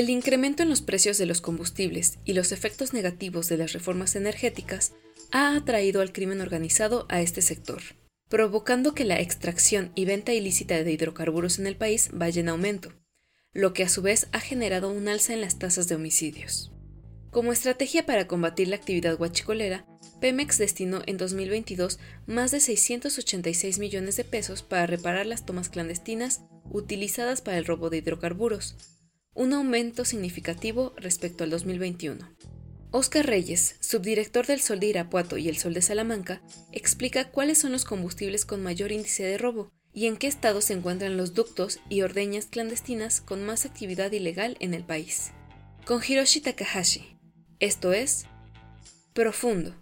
El incremento en los precios de los combustibles y los efectos negativos de las reformas energéticas ha atraído al crimen organizado a este sector, provocando que la extracción y venta ilícita de hidrocarburos en el país vaya en aumento, lo que a su vez ha generado un alza en las tasas de homicidios. Como estrategia para combatir la actividad guachicolera, Pemex destinó en 2022 más de 686 millones de pesos para reparar las tomas clandestinas utilizadas para el robo de hidrocarburos, un aumento significativo respecto al 2021. Oscar Reyes, subdirector del Sol de Irapuato y el Sol de Salamanca, explica cuáles son los combustibles con mayor índice de robo y en qué estado se encuentran los ductos y ordeñas clandestinas con más actividad ilegal en el país. Con Hiroshi Takahashi, esto es Profundo.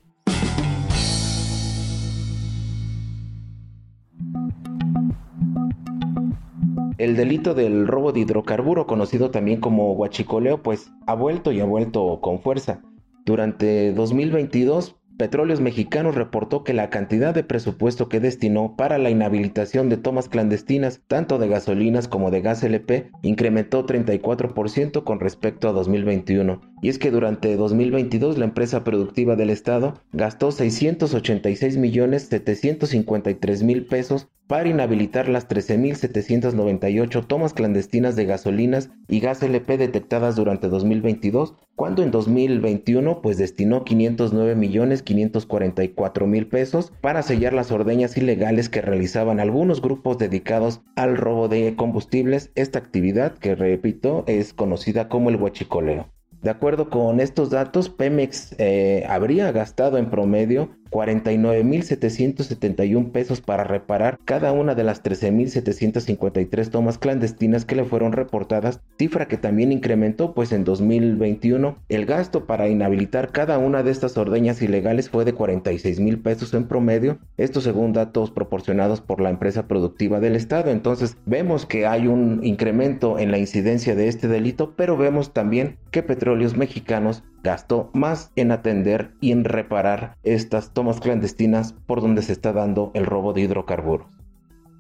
El delito del robo de hidrocarburo, conocido también como huachicoleo, pues ha vuelto y ha vuelto con fuerza. Durante 2022, Petróleos Mexicanos reportó que la cantidad de presupuesto que destinó para la inhabilitación de tomas clandestinas, tanto de gasolinas como de gas LP, incrementó 34% con respecto a 2021. Y es que durante 2022 la empresa productiva del Estado gastó 686 millones 753 mil pesos para inhabilitar las 13.798 tomas clandestinas de gasolinas y gas LP detectadas durante 2022, cuando en 2021 pues destinó 509 millones 544 mil pesos para sellar las ordeñas ilegales que realizaban algunos grupos dedicados al robo de combustibles, esta actividad que repito es conocida como el huachicoleo. De acuerdo con estos datos, Pemex eh, habría gastado en promedio 49.771 pesos para reparar cada una de las 13.753 tomas clandestinas que le fueron reportadas, cifra que también incrementó pues en 2021 el gasto para inhabilitar cada una de estas ordeñas ilegales fue de 46.000 pesos en promedio, esto según datos proporcionados por la empresa productiva del estado, entonces vemos que hay un incremento en la incidencia de este delito, pero vemos también que petróleos mexicanos gastó más en atender y en reparar estas tomas clandestinas por donde se está dando el robo de hidrocarburos.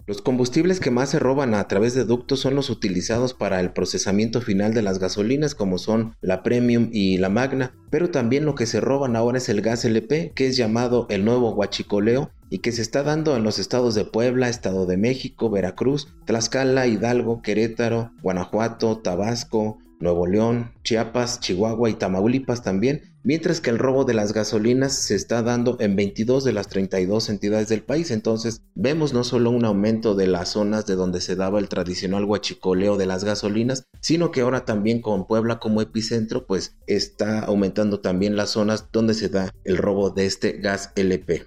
Los combustibles que más se roban a través de ductos son los utilizados para el procesamiento final de las gasolinas como son la Premium y la Magna, pero también lo que se roban ahora es el gas LP, que es llamado el nuevo huachicoleo y que se está dando en los estados de Puebla, Estado de México, Veracruz, Tlaxcala, Hidalgo, Querétaro, Guanajuato, Tabasco, Nuevo León, Chiapas, Chihuahua y Tamaulipas también, mientras que el robo de las gasolinas se está dando en 22 de las 32 entidades del país. Entonces vemos no solo un aumento de las zonas de donde se daba el tradicional huachicoleo de las gasolinas, sino que ahora también con Puebla como epicentro, pues está aumentando también las zonas donde se da el robo de este gas LP.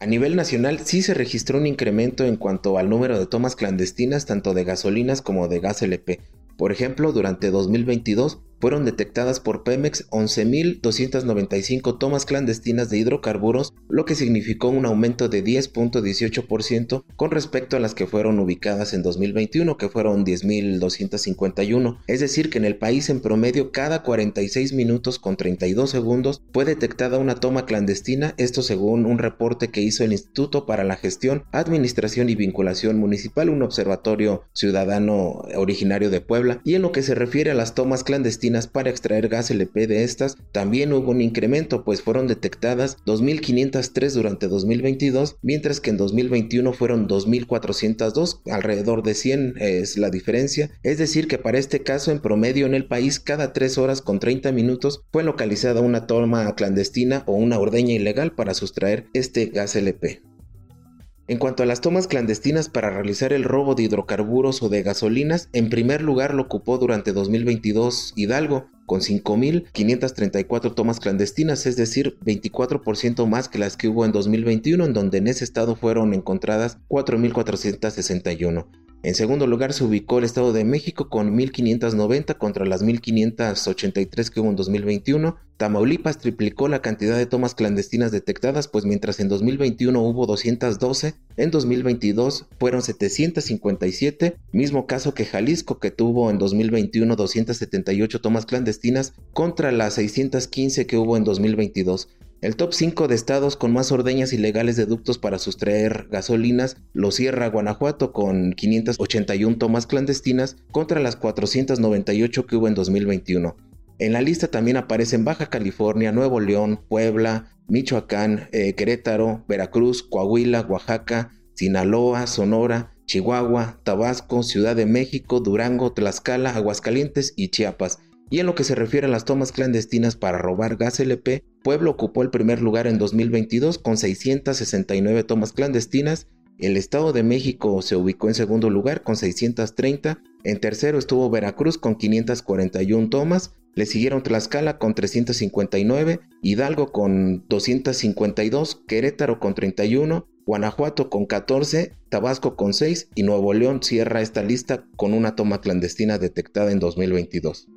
A nivel nacional sí se registró un incremento en cuanto al número de tomas clandestinas tanto de gasolinas como de gas LP. Por ejemplo, durante 2022 fueron detectadas por Pemex 11.295 tomas clandestinas de hidrocarburos, lo que significó un aumento de 10.18% con respecto a las que fueron ubicadas en 2021, que fueron 10.251. Es decir, que en el país en promedio cada 46 minutos con 32 segundos fue detectada una toma clandestina, esto según un reporte que hizo el Instituto para la Gestión, Administración y Vinculación Municipal, un observatorio ciudadano originario de Puebla, y en lo que se refiere a las tomas clandestinas, para extraer gas LP de estas, también hubo un incremento, pues fueron detectadas 2.503 durante 2022, mientras que en 2021 fueron 2.402, alrededor de 100 es la diferencia. Es decir, que para este caso, en promedio en el país, cada 3 horas con 30 minutos fue localizada una toma clandestina o una ordeña ilegal para sustraer este gas LP. En cuanto a las tomas clandestinas para realizar el robo de hidrocarburos o de gasolinas, en primer lugar lo ocupó durante 2022 Hidalgo, con 5.534 tomas clandestinas, es decir, 24% más que las que hubo en 2021, en donde en ese estado fueron encontradas 4.461. En segundo lugar se ubicó el Estado de México con 1.590 contra las 1.583 que hubo en 2021. Tamaulipas triplicó la cantidad de tomas clandestinas detectadas, pues mientras en 2021 hubo 212, en 2022 fueron 757, mismo caso que Jalisco que tuvo en 2021 278 tomas clandestinas contra las 615 que hubo en 2022. El top 5 de estados con más ordeñas ilegales de ductos para sustraer gasolinas lo cierra Guanajuato con 581 tomas clandestinas contra las 498 que hubo en 2021. En la lista también aparecen Baja California, Nuevo León, Puebla, Michoacán, eh, Querétaro, Veracruz, Coahuila, Oaxaca, Sinaloa, Sonora, Chihuahua, Tabasco, Ciudad de México, Durango, Tlaxcala, Aguascalientes y Chiapas. Y en lo que se refiere a las tomas clandestinas para robar gas LP, Pueblo ocupó el primer lugar en 2022 con 669 tomas clandestinas, el Estado de México se ubicó en segundo lugar con 630, en tercero estuvo Veracruz con 541 tomas, le siguieron Tlaxcala con 359, Hidalgo con 252, Querétaro con 31, Guanajuato con 14, Tabasco con 6 y Nuevo León cierra esta lista con una toma clandestina detectada en 2022.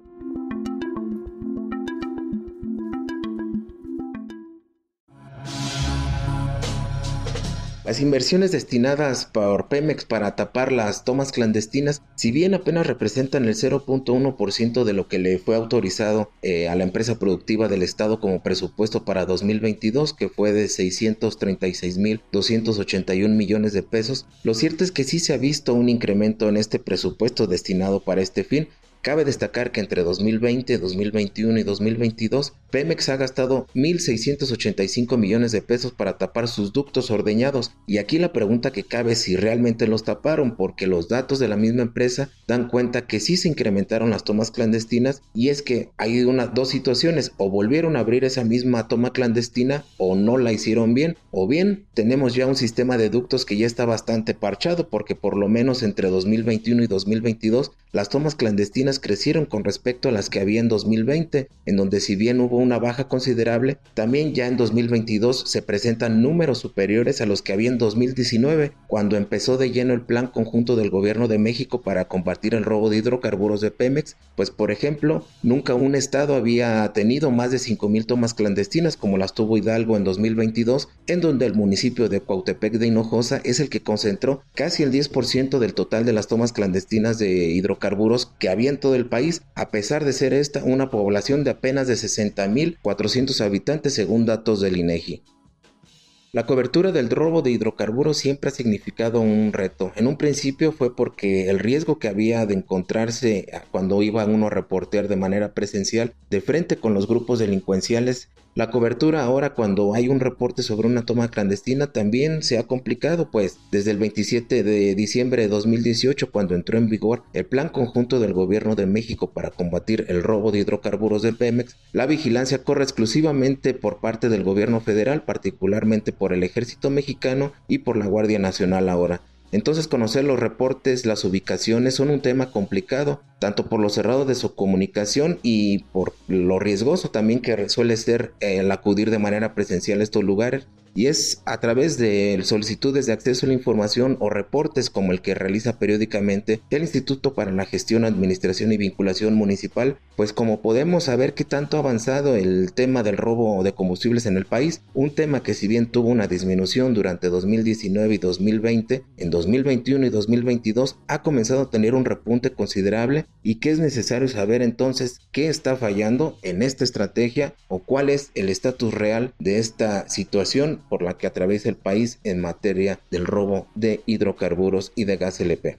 Las inversiones destinadas por Pemex para tapar las tomas clandestinas, si bien apenas representan el 0.1% de lo que le fue autorizado eh, a la empresa productiva del Estado como presupuesto para 2022, que fue de 636.281 millones de pesos, lo cierto es que sí se ha visto un incremento en este presupuesto destinado para este fin, Cabe destacar que entre 2020, 2021 y 2022, Pemex ha gastado 1.685 millones de pesos para tapar sus ductos ordeñados. Y aquí la pregunta que cabe es si realmente los taparon, porque los datos de la misma empresa dan cuenta que sí se incrementaron las tomas clandestinas y es que hay unas dos situaciones, o volvieron a abrir esa misma toma clandestina o no la hicieron bien, o bien tenemos ya un sistema de ductos que ya está bastante parchado, porque por lo menos entre 2021 y 2022 las tomas clandestinas crecieron con respecto a las que había en 2020, en donde si bien hubo una baja considerable, también ya en 2022 se presentan números superiores a los que había en 2019, cuando empezó de lleno el plan conjunto del gobierno de México para combatir el robo de hidrocarburos de Pemex, pues por ejemplo, nunca un estado había tenido más de 5.000 tomas clandestinas como las tuvo Hidalgo en 2022, en donde el municipio de Cuautepec de Hinojosa es el que concentró casi el 10% del total de las tomas clandestinas de hidrocarburos que había en todo el país, a pesar de ser esta una población de apenas de 60.400 habitantes según datos del INEGI. La cobertura del robo de hidrocarburos siempre ha significado un reto. En un principio fue porque el riesgo que había de encontrarse cuando iba uno a reportear de manera presencial de frente con los grupos delincuenciales la cobertura ahora cuando hay un reporte sobre una toma clandestina también se ha complicado, pues desde el 27 de diciembre de 2018 cuando entró en vigor el Plan Conjunto del Gobierno de México para combatir el robo de hidrocarburos de Pemex, la vigilancia corre exclusivamente por parte del gobierno federal, particularmente por el ejército mexicano y por la Guardia Nacional ahora. Entonces conocer los reportes, las ubicaciones son un tema complicado, tanto por lo cerrado de su comunicación y por lo riesgoso también que suele ser el acudir de manera presencial a estos lugares y es a través de solicitudes de acceso a la información o reportes como el que realiza periódicamente el Instituto para la Gestión, Administración y Vinculación Municipal, pues como podemos saber qué tanto ha avanzado el tema del robo de combustibles en el país, un tema que si bien tuvo una disminución durante 2019 y 2020, en 2021 y 2022 ha comenzado a tener un repunte considerable y que es necesario saber entonces qué está fallando en esta estrategia o cuál es el estatus real de esta situación por la que atraviesa el país en materia del robo de hidrocarburos y de gas LP.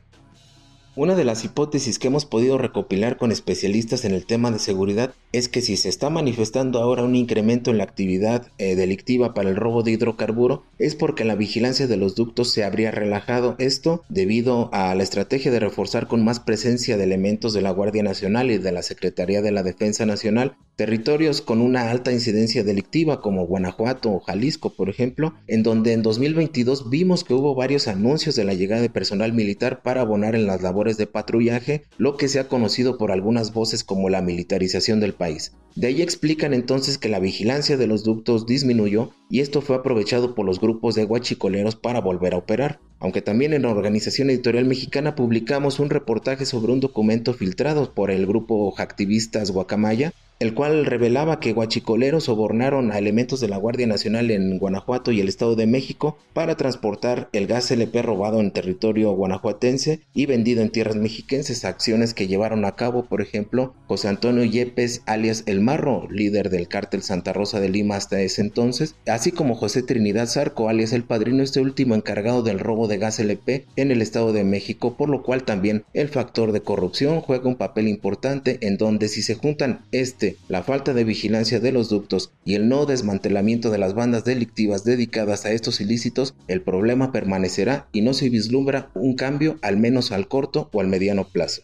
Una de las hipótesis que hemos podido recopilar con especialistas en el tema de seguridad es que si se está manifestando ahora un incremento en la actividad eh, delictiva para el robo de hidrocarburo es porque la vigilancia de los ductos se habría relajado. Esto debido a la estrategia de reforzar con más presencia de elementos de la Guardia Nacional y de la Secretaría de la Defensa Nacional territorios con una alta incidencia delictiva como Guanajuato o Jalisco, por ejemplo, en donde en 2022 vimos que hubo varios anuncios de la llegada de personal militar para abonar en las labores de patrullaje, lo que se ha conocido por algunas voces como la militarización del país. De ahí explican entonces que la vigilancia de los ductos disminuyó y esto fue aprovechado por los grupos de guachicoleros para volver a operar. Aunque también en la Organización Editorial Mexicana publicamos un reportaje sobre un documento filtrado por el grupo activistas Guacamaya el cual revelaba que guachicoleros sobornaron a elementos de la Guardia Nacional en Guanajuato y el Estado de México para transportar el gas LP robado en territorio guanajuatense y vendido en tierras mexiquenses, acciones que llevaron a cabo, por ejemplo, José Antonio Yepes, alias El Marro, líder del cártel Santa Rosa de Lima hasta ese entonces, así como José Trinidad Zarco, alias El Padrino, este último encargado del robo de gas LP en el Estado de México, por lo cual también el factor de corrupción juega un papel importante en donde si se juntan este la falta de vigilancia de los ductos y el no desmantelamiento de las bandas delictivas dedicadas a estos ilícitos, el problema permanecerá y no se vislumbra un cambio al menos al corto o al mediano plazo.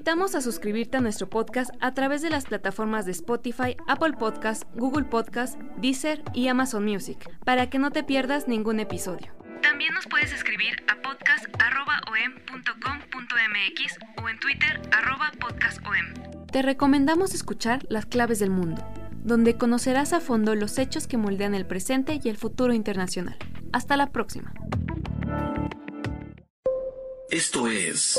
Invitamos a suscribirte a nuestro podcast a través de las plataformas de Spotify, Apple Podcast, Google Podcast, Deezer y Amazon Music, para que no te pierdas ningún episodio. También nos puedes escribir a podcast.om.com.mx o en Twitter podcastom. Te recomendamos escuchar Las Claves del Mundo, donde conocerás a fondo los hechos que moldean el presente y el futuro internacional. Hasta la próxima. Esto es